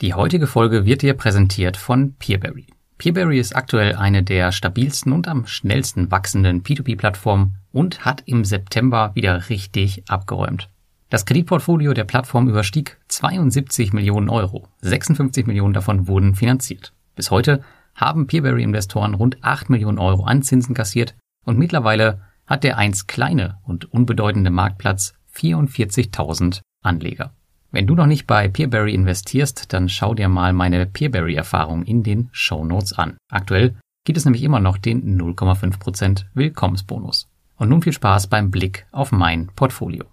Die heutige Folge wird dir präsentiert von Peerberry. Peerberry ist aktuell eine der stabilsten und am schnellsten wachsenden P2P-Plattformen und hat im September wieder richtig abgeräumt. Das Kreditportfolio der Plattform überstieg 72 Millionen Euro. 56 Millionen davon wurden finanziert. Bis heute haben Peerberry-Investoren rund 8 Millionen Euro an Zinsen kassiert und mittlerweile hat der einst kleine und unbedeutende Marktplatz 44.000 Anleger. Wenn du noch nicht bei Peerberry investierst, dann schau dir mal meine Peerberry-Erfahrung in den Show Notes an. Aktuell gibt es nämlich immer noch den 0,5% Willkommensbonus. Und nun viel Spaß beim Blick auf mein Portfolio.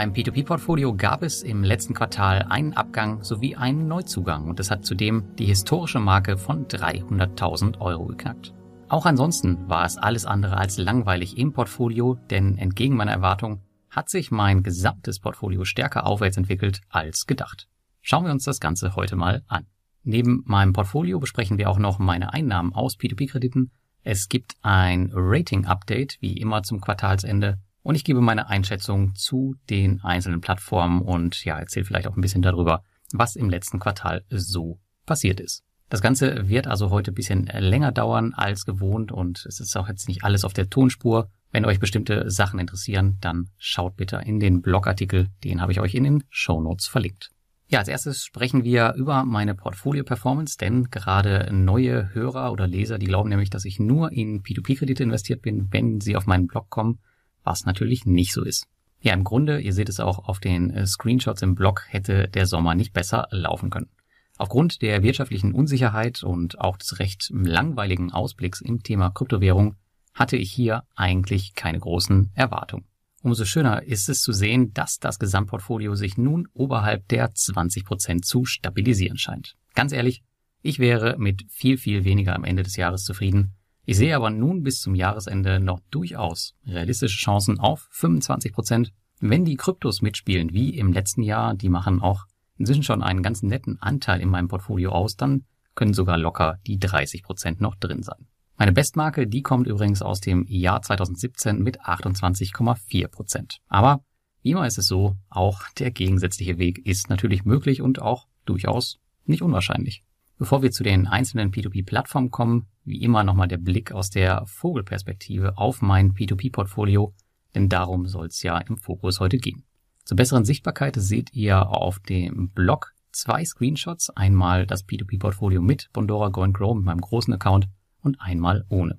Meinem P2P-Portfolio gab es im letzten Quartal einen Abgang sowie einen Neuzugang und es hat zudem die historische Marke von 300.000 Euro geknackt. Auch ansonsten war es alles andere als langweilig im Portfolio, denn entgegen meiner Erwartung hat sich mein gesamtes Portfolio stärker aufwärts entwickelt als gedacht. Schauen wir uns das Ganze heute mal an. Neben meinem Portfolio besprechen wir auch noch meine Einnahmen aus P2P-Krediten. Es gibt ein Rating-Update, wie immer zum Quartalsende und ich gebe meine Einschätzung zu den einzelnen Plattformen und ja, erzähle vielleicht auch ein bisschen darüber, was im letzten Quartal so passiert ist. Das Ganze wird also heute ein bisschen länger dauern als gewohnt und es ist auch jetzt nicht alles auf der Tonspur. Wenn euch bestimmte Sachen interessieren, dann schaut bitte in den Blogartikel, den habe ich euch in den Show Notes verlinkt. Ja, als erstes sprechen wir über meine Portfolio-Performance, denn gerade neue Hörer oder Leser, die glauben nämlich, dass ich nur in P2P-Kredite investiert bin, wenn sie auf meinen Blog kommen was natürlich nicht so ist. Ja, im Grunde, ihr seht es auch auf den äh, Screenshots im Blog, hätte der Sommer nicht besser laufen können. Aufgrund der wirtschaftlichen Unsicherheit und auch des recht langweiligen Ausblicks im Thema Kryptowährung hatte ich hier eigentlich keine großen Erwartungen. Umso schöner ist es zu sehen, dass das Gesamtportfolio sich nun oberhalb der 20 Prozent zu stabilisieren scheint. Ganz ehrlich, ich wäre mit viel, viel weniger am Ende des Jahres zufrieden ich sehe aber nun bis zum Jahresende noch durchaus realistische Chancen auf 25 Prozent. Wenn die Kryptos mitspielen, wie im letzten Jahr, die machen auch inzwischen schon einen ganz netten Anteil in meinem Portfolio aus, dann können sogar locker die 30 Prozent noch drin sein. Meine Bestmarke, die kommt übrigens aus dem Jahr 2017 mit 28,4 Prozent. Aber wie immer ist es so, auch der gegensätzliche Weg ist natürlich möglich und auch durchaus nicht unwahrscheinlich. Bevor wir zu den einzelnen P2P-Plattformen kommen, wie immer nochmal der Blick aus der Vogelperspektive auf mein P2P-Portfolio, denn darum soll es ja im Fokus heute gehen. Zur besseren Sichtbarkeit seht ihr auf dem Blog zwei Screenshots, einmal das P2P-Portfolio mit Bondora Go Grow mit meinem großen Account und einmal ohne.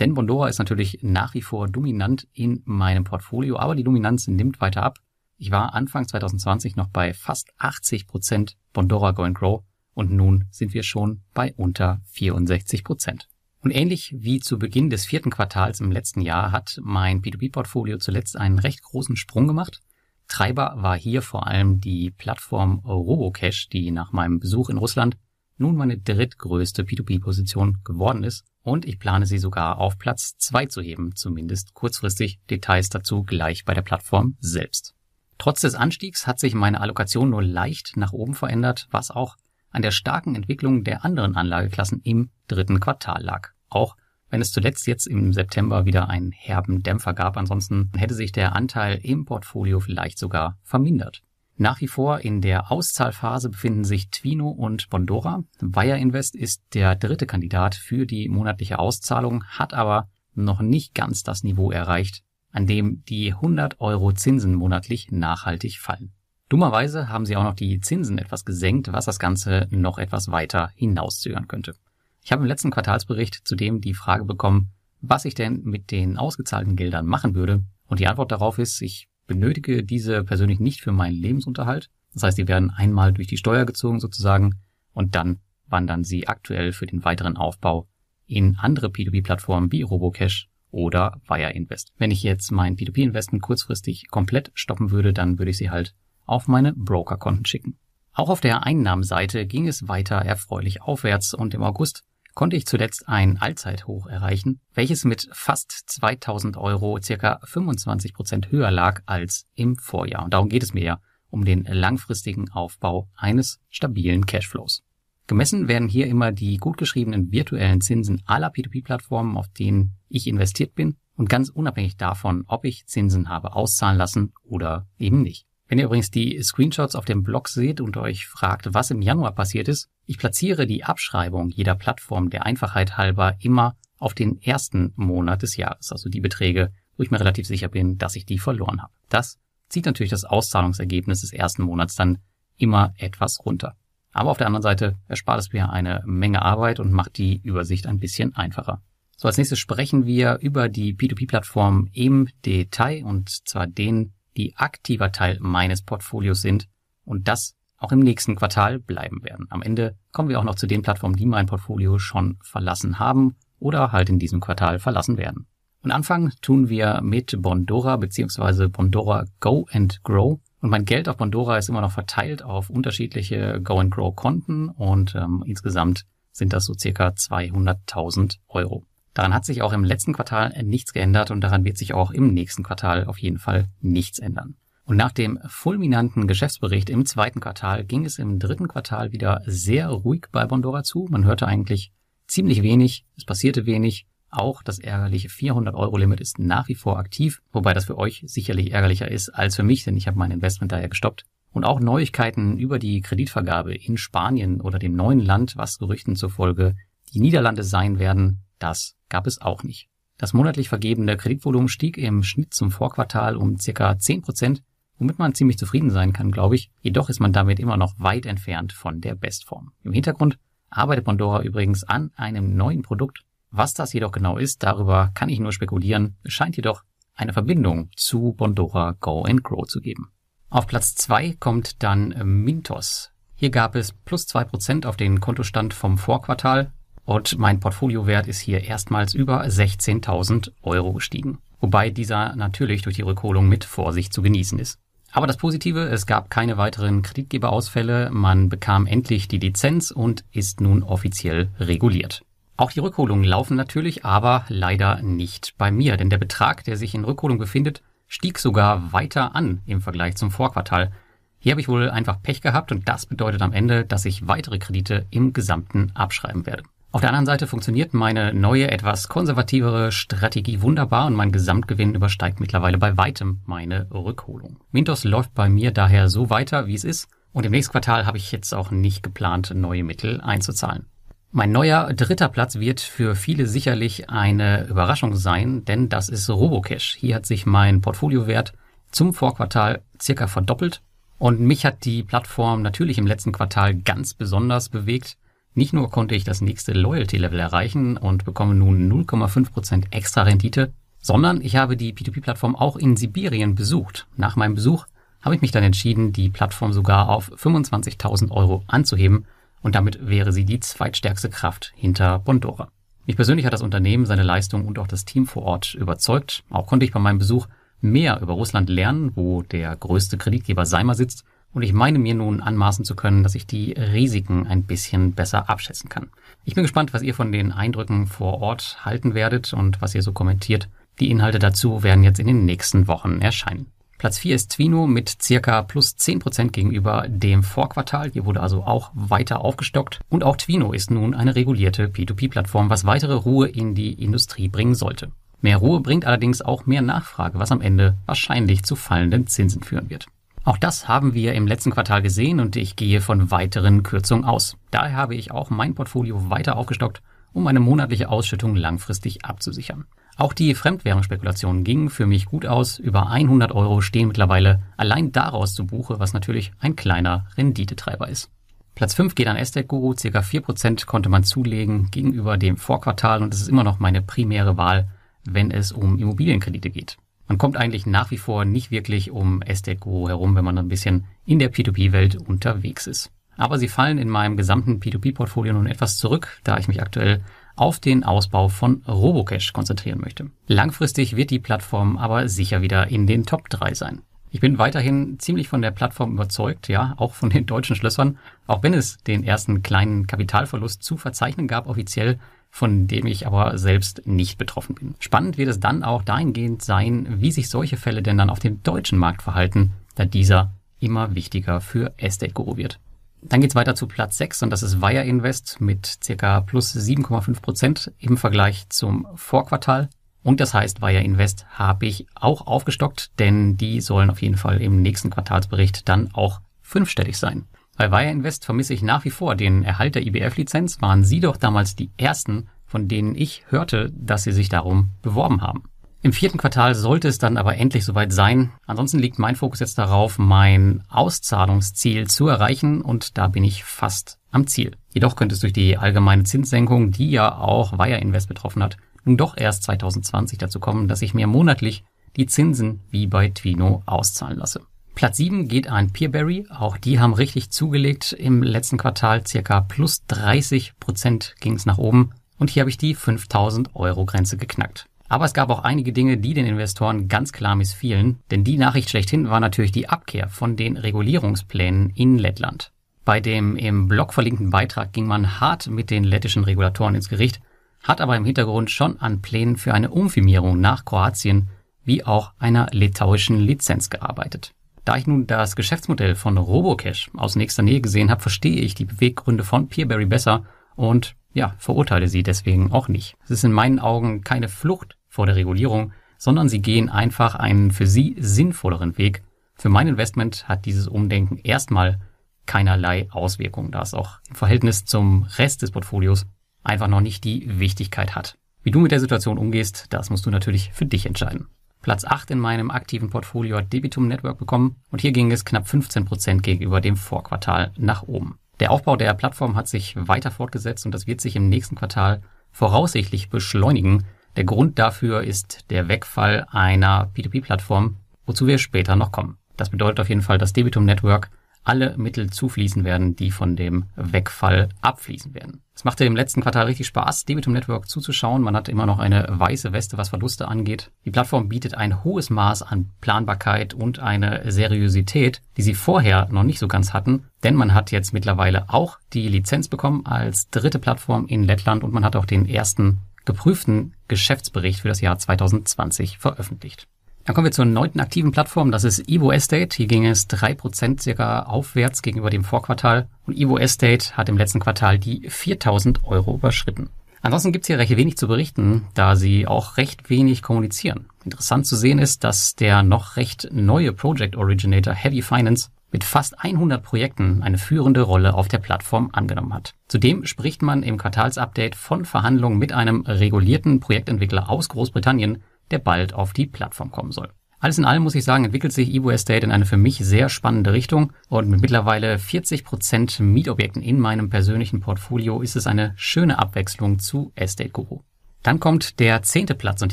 Denn Bondora ist natürlich nach wie vor dominant in meinem Portfolio, aber die Dominanz nimmt weiter ab. Ich war Anfang 2020 noch bei fast 80 Prozent Bondora Go Grow und nun sind wir schon bei unter 64 Prozent. Und ähnlich wie zu Beginn des vierten Quartals im letzten Jahr hat mein P2P-Portfolio zuletzt einen recht großen Sprung gemacht. Treiber war hier vor allem die Plattform Robocash, die nach meinem Besuch in Russland nun meine drittgrößte P2P-Position geworden ist und ich plane sie sogar auf Platz zwei zu heben, zumindest kurzfristig. Details dazu gleich bei der Plattform selbst. Trotz des Anstiegs hat sich meine Allokation nur leicht nach oben verändert, was auch an der starken Entwicklung der anderen Anlageklassen im dritten Quartal lag. Auch wenn es zuletzt jetzt im September wieder einen herben Dämpfer gab, ansonsten hätte sich der Anteil im Portfolio vielleicht sogar vermindert. Nach wie vor in der Auszahlphase befinden sich Twino und Bondora. Wire Invest ist der dritte Kandidat für die monatliche Auszahlung, hat aber noch nicht ganz das Niveau erreicht, an dem die 100 Euro Zinsen monatlich nachhaltig fallen. Dummerweise haben sie auch noch die Zinsen etwas gesenkt, was das Ganze noch etwas weiter hinauszögern könnte. Ich habe im letzten Quartalsbericht zudem die Frage bekommen, was ich denn mit den ausgezahlten Geldern machen würde. Und die Antwort darauf ist, ich benötige diese persönlich nicht für meinen Lebensunterhalt. Das heißt, die werden einmal durch die Steuer gezogen sozusagen und dann wandern sie aktuell für den weiteren Aufbau in andere P2P-Plattformen wie Robocash oder Wire Invest. Wenn ich jetzt mein P2P-Investment kurzfristig komplett stoppen würde, dann würde ich sie halt auf meine Brokerkonten schicken. Auch auf der Einnahmenseite ging es weiter erfreulich aufwärts und im August konnte ich zuletzt ein Allzeithoch erreichen, welches mit fast 2000 Euro circa 25 Prozent höher lag als im Vorjahr. Und darum geht es mir ja, um den langfristigen Aufbau eines stabilen Cashflows. Gemessen werden hier immer die gut geschriebenen virtuellen Zinsen aller P2P-Plattformen, auf denen ich investiert bin und ganz unabhängig davon, ob ich Zinsen habe auszahlen lassen oder eben nicht. Wenn ihr übrigens die Screenshots auf dem Blog seht und euch fragt, was im Januar passiert ist, ich platziere die Abschreibung jeder Plattform der Einfachheit halber immer auf den ersten Monat des Jahres, also die Beträge, wo ich mir relativ sicher bin, dass ich die verloren habe. Das zieht natürlich das Auszahlungsergebnis des ersten Monats dann immer etwas runter. Aber auf der anderen Seite erspart es mir eine Menge Arbeit und macht die Übersicht ein bisschen einfacher. So, als nächstes sprechen wir über die P2P-Plattform im Detail und zwar den die aktiver Teil meines Portfolios sind und das auch im nächsten Quartal bleiben werden. Am Ende kommen wir auch noch zu den Plattformen, die mein Portfolio schon verlassen haben oder halt in diesem Quartal verlassen werden. Und anfangen tun wir mit Bondora bzw. Bondora Go and Grow. Und mein Geld auf Bondora ist immer noch verteilt auf unterschiedliche Go and Grow Konten und ähm, insgesamt sind das so circa 200.000 Euro. Daran hat sich auch im letzten Quartal nichts geändert und daran wird sich auch im nächsten Quartal auf jeden Fall nichts ändern. Und nach dem fulminanten Geschäftsbericht im zweiten Quartal ging es im dritten Quartal wieder sehr ruhig bei Bondora zu. Man hörte eigentlich ziemlich wenig, es passierte wenig. Auch das ärgerliche 400-Euro-Limit ist nach wie vor aktiv, wobei das für euch sicherlich ärgerlicher ist als für mich, denn ich habe mein Investment daher gestoppt. Und auch Neuigkeiten über die Kreditvergabe in Spanien oder dem neuen Land, was Gerüchten zufolge die Niederlande sein werden, das gab es auch nicht. Das monatlich vergebene Kreditvolumen stieg im Schnitt zum Vorquartal um circa 10 Prozent, womit man ziemlich zufrieden sein kann, glaube ich. Jedoch ist man damit immer noch weit entfernt von der Bestform. Im Hintergrund arbeitet Pandora übrigens an einem neuen Produkt. Was das jedoch genau ist, darüber kann ich nur spekulieren. Es scheint jedoch eine Verbindung zu Bondora Go and Grow zu geben. Auf Platz zwei kommt dann Mintos. Hier gab es plus zwei Prozent auf den Kontostand vom Vorquartal und mein Portfoliowert ist hier erstmals über 16.000 Euro gestiegen. Wobei dieser natürlich durch die Rückholung mit Vorsicht zu genießen ist. Aber das Positive, es gab keine weiteren Kreditgeberausfälle, man bekam endlich die Lizenz und ist nun offiziell reguliert. Auch die Rückholungen laufen natürlich, aber leider nicht bei mir, denn der Betrag, der sich in Rückholung befindet, stieg sogar weiter an im Vergleich zum Vorquartal. Hier habe ich wohl einfach Pech gehabt und das bedeutet am Ende, dass ich weitere Kredite im Gesamten abschreiben werde. Auf der anderen Seite funktioniert meine neue, etwas konservativere Strategie wunderbar und mein Gesamtgewinn übersteigt mittlerweile bei weitem meine Rückholung. Mintos läuft bei mir daher so weiter, wie es ist und im nächsten Quartal habe ich jetzt auch nicht geplant, neue Mittel einzuzahlen. Mein neuer dritter Platz wird für viele sicherlich eine Überraschung sein, denn das ist Robocash. Hier hat sich mein Portfoliowert zum Vorquartal circa verdoppelt und mich hat die Plattform natürlich im letzten Quartal ganz besonders bewegt. Nicht nur konnte ich das nächste Loyalty-Level erreichen und bekomme nun 0,5% extra Rendite, sondern ich habe die P2P-Plattform auch in Sibirien besucht. Nach meinem Besuch habe ich mich dann entschieden, die Plattform sogar auf 25.000 Euro anzuheben und damit wäre sie die zweitstärkste Kraft hinter Bondora. Mich persönlich hat das Unternehmen, seine Leistung und auch das Team vor Ort überzeugt. Auch konnte ich bei meinem Besuch mehr über Russland lernen, wo der größte Kreditgeber Seimer sitzt und ich meine mir nun anmaßen zu können, dass ich die Risiken ein bisschen besser abschätzen kann. Ich bin gespannt, was ihr von den Eindrücken vor Ort halten werdet und was ihr so kommentiert. Die Inhalte dazu werden jetzt in den nächsten Wochen erscheinen. Platz 4 ist Twino mit circa plus 10% gegenüber dem Vorquartal. Hier wurde also auch weiter aufgestockt. Und auch Twino ist nun eine regulierte P2P-Plattform, was weitere Ruhe in die Industrie bringen sollte. Mehr Ruhe bringt allerdings auch mehr Nachfrage, was am Ende wahrscheinlich zu fallenden Zinsen führen wird. Auch das haben wir im letzten Quartal gesehen und ich gehe von weiteren Kürzungen aus. Daher habe ich auch mein Portfolio weiter aufgestockt, um eine monatliche Ausschüttung langfristig abzusichern. Auch die Fremdwährungsspekulationen gingen für mich gut aus. Über 100 Euro stehen mittlerweile allein daraus zu Buche, was natürlich ein kleiner Renditetreiber ist. Platz 5 geht an Estate Guru. Circa 4% konnte man zulegen gegenüber dem Vorquartal und es ist immer noch meine primäre Wahl, wenn es um Immobilienkredite geht. Man kommt eigentlich nach wie vor nicht wirklich um Estate Guru herum, wenn man ein bisschen in der P2P-Welt unterwegs ist. Aber sie fallen in meinem gesamten P2P-Portfolio nun etwas zurück, da ich mich aktuell auf den Ausbau von Robocash konzentrieren möchte. Langfristig wird die Plattform aber sicher wieder in den Top 3 sein. Ich bin weiterhin ziemlich von der Plattform überzeugt, ja, auch von den deutschen Schlössern, auch wenn es den ersten kleinen Kapitalverlust zu verzeichnen gab offiziell, von dem ich aber selbst nicht betroffen bin. Spannend wird es dann auch dahingehend sein, wie sich solche Fälle denn dann auf dem deutschen Markt verhalten, da dieser immer wichtiger für Estate Guru wird. Dann geht's weiter zu Platz 6 und das ist Wire Invest mit circa plus 7,5 Prozent im Vergleich zum Vorquartal. Und das heißt, Wire Invest habe ich auch aufgestockt, denn die sollen auf jeden Fall im nächsten Quartalsbericht dann auch fünfstellig sein. Bei Wire Invest vermisse ich nach wie vor den Erhalt der IBF-Lizenz, waren Sie doch damals die ersten, von denen ich hörte, dass Sie sich darum beworben haben. Im vierten Quartal sollte es dann aber endlich soweit sein. Ansonsten liegt mein Fokus jetzt darauf, mein Auszahlungsziel zu erreichen und da bin ich fast am Ziel. Jedoch könnte es durch die allgemeine Zinssenkung, die ja auch Wire Invest betroffen hat, nun doch erst 2020 dazu kommen, dass ich mir monatlich die Zinsen wie bei Twino auszahlen lasse. Platz 7 geht an Peerberry. Auch die haben richtig zugelegt im letzten Quartal. Circa plus 30 Prozent ging es nach oben. Und hier habe ich die 5000 Euro Grenze geknackt. Aber es gab auch einige Dinge, die den Investoren ganz klar missfielen, denn die Nachricht schlechthin war natürlich die Abkehr von den Regulierungsplänen in Lettland. Bei dem im Blog verlinkten Beitrag ging man hart mit den lettischen Regulatoren ins Gericht, hat aber im Hintergrund schon an Plänen für eine Umfirmierung nach Kroatien wie auch einer litauischen Lizenz gearbeitet. Da ich nun das Geschäftsmodell von Robocash aus nächster Nähe gesehen habe, verstehe ich die Beweggründe von Peerberry besser und ja, verurteile sie deswegen auch nicht. Es ist in meinen Augen keine Flucht vor der Regulierung, sondern sie gehen einfach einen für sie sinnvolleren Weg. Für mein Investment hat dieses Umdenken erstmal keinerlei Auswirkungen, da es auch im Verhältnis zum Rest des Portfolios einfach noch nicht die Wichtigkeit hat. Wie du mit der Situation umgehst, das musst du natürlich für dich entscheiden. Platz 8 in meinem aktiven Portfolio hat Debitum Network bekommen und hier ging es knapp 15 Prozent gegenüber dem Vorquartal nach oben. Der Aufbau der Plattform hat sich weiter fortgesetzt und das wird sich im nächsten Quartal voraussichtlich beschleunigen, der Grund dafür ist der Wegfall einer P2P-Plattform, wozu wir später noch kommen. Das bedeutet auf jeden Fall, dass Debitum Network alle Mittel zufließen werden, die von dem Wegfall abfließen werden. Es machte im letzten Quartal richtig Spaß, Debitum Network zuzuschauen. Man hat immer noch eine weiße Weste, was Verluste angeht. Die Plattform bietet ein hohes Maß an Planbarkeit und eine Seriosität, die sie vorher noch nicht so ganz hatten, denn man hat jetzt mittlerweile auch die Lizenz bekommen als dritte Plattform in Lettland und man hat auch den ersten geprüften Geschäftsbericht für das Jahr 2020 veröffentlicht. Dann kommen wir zur neunten aktiven Plattform, das ist Evo Estate. Hier ging es drei Prozent circa aufwärts gegenüber dem Vorquartal und Evo Estate hat im letzten Quartal die 4000 Euro überschritten. Ansonsten gibt es hier recht wenig zu berichten, da sie auch recht wenig kommunizieren. Interessant zu sehen ist, dass der noch recht neue Project Originator Heavy Finance mit fast 100 Projekten eine führende Rolle auf der Plattform angenommen hat. Zudem spricht man im Quartalsupdate von Verhandlungen mit einem regulierten Projektentwickler aus Großbritannien, der bald auf die Plattform kommen soll. Alles in allem muss ich sagen, entwickelt sich Evo Estate in eine für mich sehr spannende Richtung und mit mittlerweile 40 Prozent Mietobjekten in meinem persönlichen Portfolio ist es eine schöne Abwechslung zu Estate Guru. Dann kommt der zehnte Platz und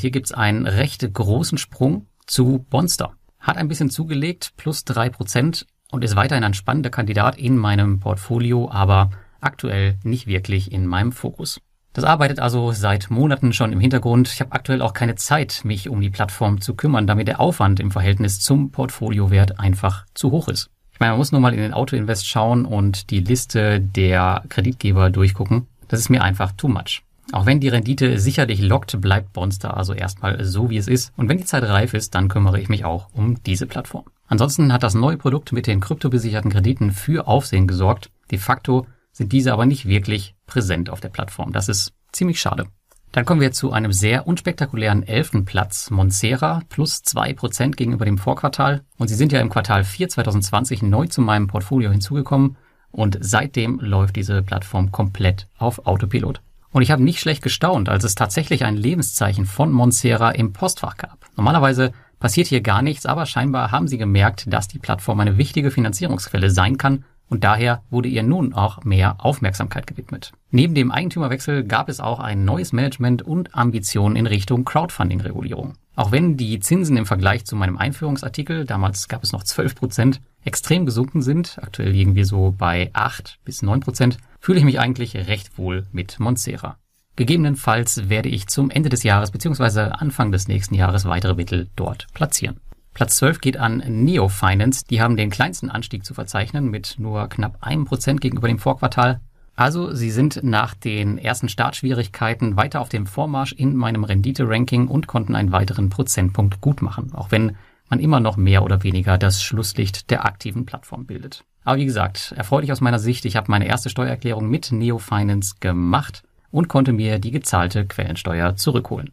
hier gibt's einen recht großen Sprung zu Bonster. Hat ein bisschen zugelegt, plus drei Prozent, und ist weiterhin ein spannender Kandidat in meinem Portfolio, aber aktuell nicht wirklich in meinem Fokus. Das arbeitet also seit Monaten schon im Hintergrund. Ich habe aktuell auch keine Zeit, mich um die Plattform zu kümmern, damit der Aufwand im Verhältnis zum Portfoliowert einfach zu hoch ist. Ich meine, man muss nur mal in den Autoinvest schauen und die Liste der Kreditgeber durchgucken. Das ist mir einfach too much. Auch wenn die Rendite sicherlich lockt, bleibt Bonster also erstmal so, wie es ist. Und wenn die Zeit reif ist, dann kümmere ich mich auch um diese Plattform. Ansonsten hat das neue Produkt mit den kryptobesicherten Krediten für Aufsehen gesorgt. De facto sind diese aber nicht wirklich präsent auf der Plattform. Das ist ziemlich schade. Dann kommen wir zu einem sehr unspektakulären elften Platz, Monsera, plus zwei Prozent gegenüber dem Vorquartal. Und sie sind ja im Quartal 4 2020 neu zu meinem Portfolio hinzugekommen. Und seitdem läuft diese Plattform komplett auf Autopilot. Und ich habe nicht schlecht gestaunt, als es tatsächlich ein Lebenszeichen von Monsera im Postfach gab. Normalerweise passiert hier gar nichts, aber scheinbar haben sie gemerkt, dass die Plattform eine wichtige Finanzierungsquelle sein kann und daher wurde ihr nun auch mehr Aufmerksamkeit gewidmet. Neben dem Eigentümerwechsel gab es auch ein neues Management und Ambitionen in Richtung Crowdfunding-Regulierung. Auch wenn die Zinsen im Vergleich zu meinem Einführungsartikel, damals gab es noch 12 Prozent, extrem gesunken sind, aktuell liegen wir so bei 8 bis 9 Prozent, fühle ich mich eigentlich recht wohl mit Monsera. Gegebenenfalls werde ich zum Ende des Jahres bzw. Anfang des nächsten Jahres weitere Mittel dort platzieren. Platz 12 geht an Neo Finance. Die haben den kleinsten Anstieg zu verzeichnen mit nur knapp einem Prozent gegenüber dem Vorquartal. Also sie sind nach den ersten Startschwierigkeiten weiter auf dem Vormarsch in meinem Rendite-Ranking und konnten einen weiteren Prozentpunkt gut machen, auch wenn man immer noch mehr oder weniger das Schlusslicht der aktiven Plattform bildet. Aber wie gesagt, erfreulich aus meiner Sicht, ich habe meine erste Steuererklärung mit Neo Finance gemacht und konnte mir die gezahlte Quellensteuer zurückholen.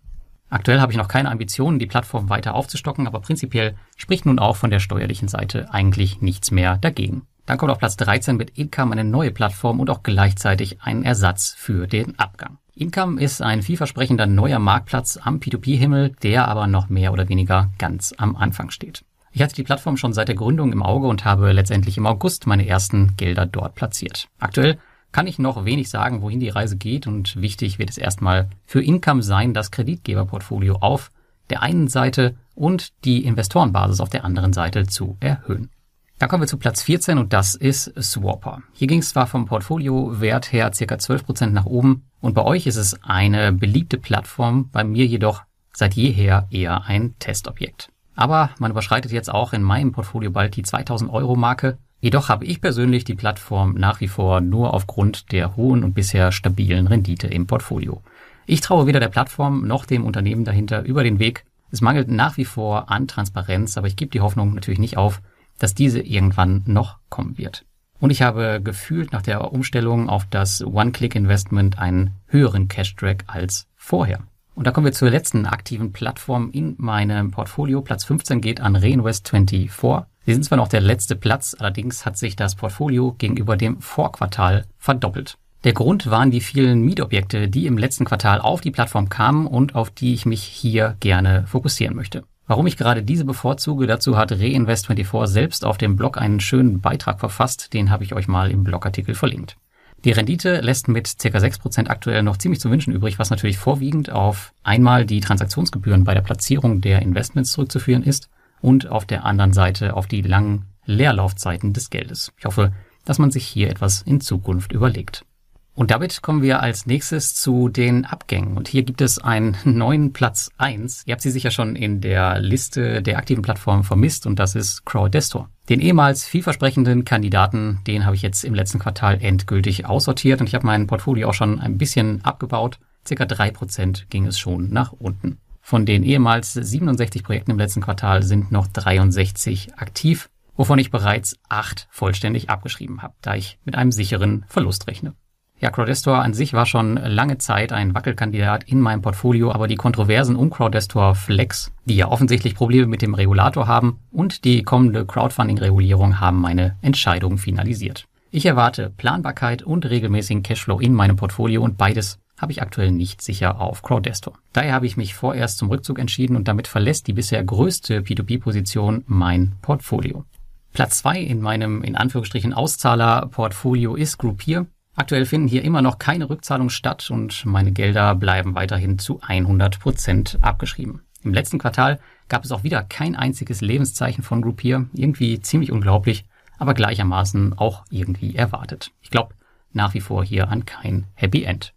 Aktuell habe ich noch keine Ambitionen, die Plattform weiter aufzustocken, aber prinzipiell spricht nun auch von der steuerlichen Seite eigentlich nichts mehr dagegen. Dann kommt auf Platz 13 mit Income eine neue Plattform und auch gleichzeitig ein Ersatz für den Abgang. Income ist ein vielversprechender neuer Marktplatz am P2P-Himmel, der aber noch mehr oder weniger ganz am Anfang steht. Ich hatte die Plattform schon seit der Gründung im Auge und habe letztendlich im August meine ersten Gelder dort platziert. Aktuell kann ich noch wenig sagen, wohin die Reise geht und wichtig wird es erstmal für Income sein, das Kreditgeberportfolio auf der einen Seite und die Investorenbasis auf der anderen Seite zu erhöhen. Dann kommen wir zu Platz 14 und das ist Swapper. Hier ging es zwar vom Portfoliowert her circa 12% nach oben und bei euch ist es eine beliebte Plattform, bei mir jedoch seit jeher eher ein Testobjekt. Aber man überschreitet jetzt auch in meinem Portfolio bald die 2000 Euro Marke Jedoch habe ich persönlich die Plattform nach wie vor nur aufgrund der hohen und bisher stabilen Rendite im Portfolio. Ich traue weder der Plattform noch dem Unternehmen dahinter über den Weg. Es mangelt nach wie vor an Transparenz, aber ich gebe die Hoffnung natürlich nicht auf, dass diese irgendwann noch kommen wird. Und ich habe gefühlt nach der Umstellung auf das One-Click-Investment einen höheren Cash-Track als vorher. Und da kommen wir zur letzten aktiven Plattform in meinem Portfolio. Platz 15 geht an Reinvest24. Sie sind zwar noch der letzte Platz, allerdings hat sich das Portfolio gegenüber dem Vorquartal verdoppelt. Der Grund waren die vielen Mietobjekte, die im letzten Quartal auf die Plattform kamen und auf die ich mich hier gerne fokussieren möchte. Warum ich gerade diese bevorzuge, dazu hat Reinvest24 selbst auf dem Blog einen schönen Beitrag verfasst, den habe ich euch mal im Blogartikel verlinkt. Die Rendite lässt mit ca. 6% aktuell noch ziemlich zu wünschen übrig, was natürlich vorwiegend auf einmal die Transaktionsgebühren bei der Platzierung der Investments zurückzuführen ist und auf der anderen Seite auf die langen Leerlaufzeiten des Geldes. Ich hoffe, dass man sich hier etwas in Zukunft überlegt. Und damit kommen wir als nächstes zu den Abgängen. Und hier gibt es einen neuen Platz eins. Ihr habt sie sicher schon in der Liste der aktiven Plattformen vermisst und das ist Crowdestor. Den ehemals vielversprechenden Kandidaten, den habe ich jetzt im letzten Quartal endgültig aussortiert und ich habe mein Portfolio auch schon ein bisschen abgebaut. Circa drei Prozent ging es schon nach unten. Von den ehemals 67 Projekten im letzten Quartal sind noch 63 aktiv, wovon ich bereits acht vollständig abgeschrieben habe, da ich mit einem sicheren Verlust rechne. Ja, Crowdestor an sich war schon lange Zeit ein Wackelkandidat in meinem Portfolio, aber die Kontroversen um Crowdestor Flex, die ja offensichtlich Probleme mit dem Regulator haben, und die kommende Crowdfunding-Regulierung haben meine Entscheidung finalisiert. Ich erwarte Planbarkeit und regelmäßigen Cashflow in meinem Portfolio und beides habe ich aktuell nicht sicher auf Crowdestor. Daher habe ich mich vorerst zum Rückzug entschieden und damit verlässt die bisher größte P2P-Position mein Portfolio. Platz zwei in meinem in Anführungsstrichen Auszahler-Portfolio ist Groupier. Aktuell finden hier immer noch keine Rückzahlungen statt und meine Gelder bleiben weiterhin zu 100 Prozent abgeschrieben. Im letzten Quartal gab es auch wieder kein einziges Lebenszeichen von Groupier. Irgendwie ziemlich unglaublich, aber gleichermaßen auch irgendwie erwartet. Ich glaube nach wie vor hier an kein Happy End.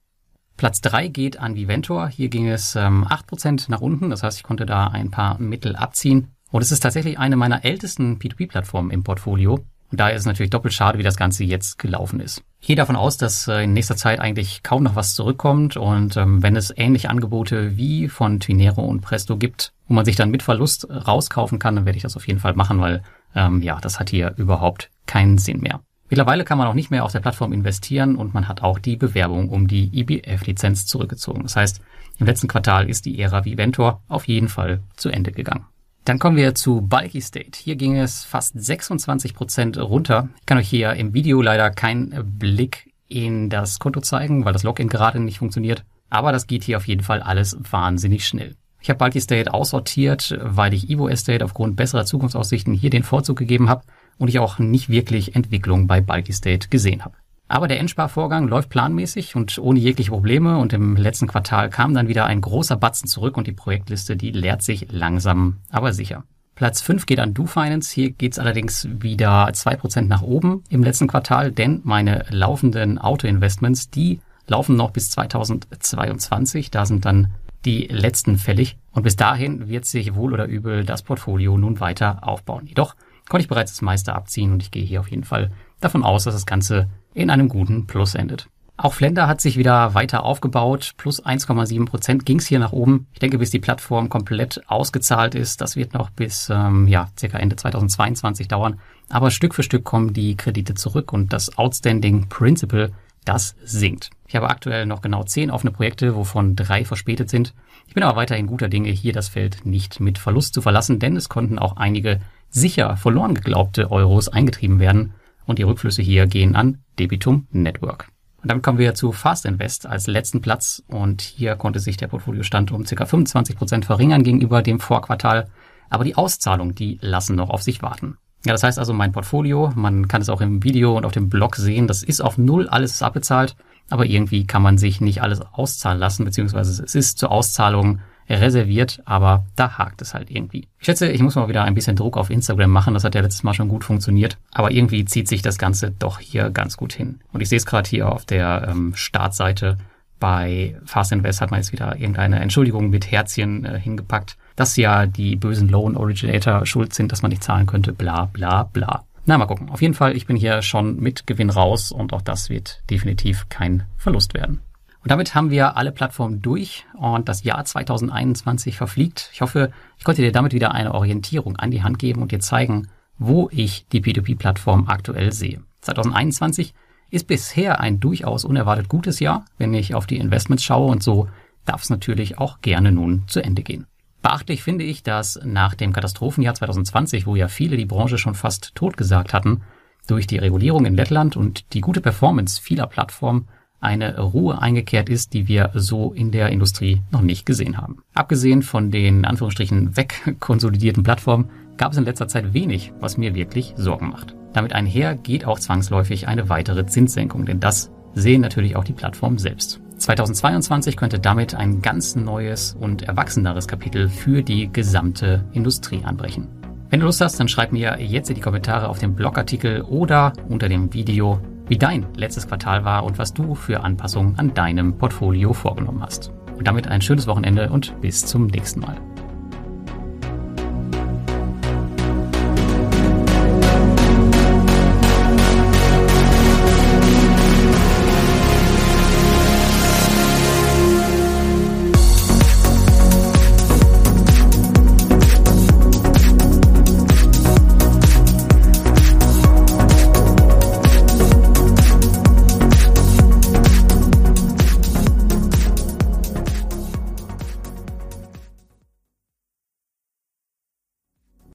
Platz drei geht an Viventor. Hier ging es ähm, 8% nach unten. Das heißt, ich konnte da ein paar Mittel abziehen. Und es ist tatsächlich eine meiner ältesten P2P-Plattformen im Portfolio. Und daher ist es natürlich doppelt schade, wie das Ganze jetzt gelaufen ist. Ich gehe davon aus, dass äh, in nächster Zeit eigentlich kaum noch was zurückkommt und ähm, wenn es ähnliche Angebote wie von Twinero und Presto gibt, wo man sich dann mit Verlust rauskaufen kann, dann werde ich das auf jeden Fall machen, weil ähm, ja, das hat hier überhaupt keinen Sinn mehr. Mittlerweile kann man auch nicht mehr auf der Plattform investieren und man hat auch die Bewerbung um die IBF-Lizenz zurückgezogen. Das heißt, im letzten Quartal ist die Ära Viventor auf jeden Fall zu Ende gegangen. Dann kommen wir zu Bulky State. Hier ging es fast 26 Prozent runter. Ich kann euch hier im Video leider keinen Blick in das Konto zeigen, weil das Login gerade nicht funktioniert. Aber das geht hier auf jeden Fall alles wahnsinnig schnell. Ich habe Bulky State aussortiert, weil ich Evo Estate aufgrund besserer Zukunftsaussichten hier den Vorzug gegeben habe und ich auch nicht wirklich Entwicklung bei Bulky State gesehen habe. Aber der Endsparvorgang läuft planmäßig und ohne jegliche Probleme und im letzten Quartal kam dann wieder ein großer Batzen zurück und die Projektliste, die leert sich langsam, aber sicher. Platz 5 geht an DoFinance. Hier geht's allerdings wieder 2% nach oben im letzten Quartal, denn meine laufenden Auto-Investments, die laufen noch bis 2022. Da sind dann die letzten fällig und bis dahin wird sich wohl oder übel das Portfolio nun weiter aufbauen. Jedoch konnte ich bereits das meiste abziehen und ich gehe hier auf jeden Fall davon aus, dass das Ganze in einem guten Plus endet. Auch Flender hat sich wieder weiter aufgebaut. Plus 1,7 Prozent ging es hier nach oben. Ich denke, bis die Plattform komplett ausgezahlt ist, das wird noch bis ähm, ja circa Ende 2022 dauern. Aber Stück für Stück kommen die Kredite zurück und das Outstanding Principal, das sinkt. Ich habe aktuell noch genau zehn offene Projekte, wovon drei verspätet sind. Ich bin aber weiterhin guter Dinge, hier das Feld nicht mit Verlust zu verlassen, denn es konnten auch einige sicher verloren geglaubte Euros eingetrieben werden und die Rückflüsse hier gehen an Debitum Network. Und damit kommen wir zu Fast Invest als letzten Platz und hier konnte sich der Portfoliostand um ca. 25 Prozent verringern gegenüber dem Vorquartal, aber die Auszahlungen, die lassen noch auf sich warten. Ja, das heißt also mein Portfolio, man kann es auch im Video und auf dem Blog sehen, das ist auf Null alles abbezahlt, aber irgendwie kann man sich nicht alles auszahlen lassen, beziehungsweise es ist zur Auszahlung reserviert, aber da hakt es halt irgendwie. Ich schätze, ich muss mal wieder ein bisschen Druck auf Instagram machen. Das hat ja letztes Mal schon gut funktioniert. Aber irgendwie zieht sich das Ganze doch hier ganz gut hin. Und ich sehe es gerade hier auf der ähm, Startseite. Bei Fast Invest hat man jetzt wieder irgendeine Entschuldigung mit Herzchen äh, hingepackt, dass ja die bösen Loan Originator schuld sind, dass man nicht zahlen könnte, bla bla bla. Na, mal gucken. Auf jeden Fall, ich bin hier schon mit Gewinn raus und auch das wird definitiv kein Verlust werden. Und damit haben wir alle Plattformen durch und das Jahr 2021 verfliegt. Ich hoffe, ich konnte dir damit wieder eine Orientierung an die Hand geben und dir zeigen, wo ich die P2P-Plattform aktuell sehe. 2021 ist bisher ein durchaus unerwartet gutes Jahr, wenn ich auf die Investments schaue und so darf es natürlich auch gerne nun zu Ende gehen. Beachtlich finde ich, dass nach dem Katastrophenjahr 2020, wo ja viele die Branche schon fast totgesagt hatten, durch die Regulierung in Lettland und die gute Performance vieler Plattformen eine Ruhe eingekehrt ist, die wir so in der Industrie noch nicht gesehen haben. Abgesehen von den Anführungsstrichen wegkonsolidierten Plattformen gab es in letzter Zeit wenig, was mir wirklich Sorgen macht. Damit einher geht auch zwangsläufig eine weitere Zinssenkung, denn das sehen natürlich auch die Plattformen selbst. 2022 könnte damit ein ganz neues und erwachseneres Kapitel für die gesamte Industrie anbrechen. Wenn du Lust hast, dann schreib mir jetzt in die Kommentare auf dem Blogartikel oder unter dem Video, wie dein letztes Quartal war und was du für Anpassungen an deinem Portfolio vorgenommen hast. Und damit ein schönes Wochenende und bis zum nächsten Mal.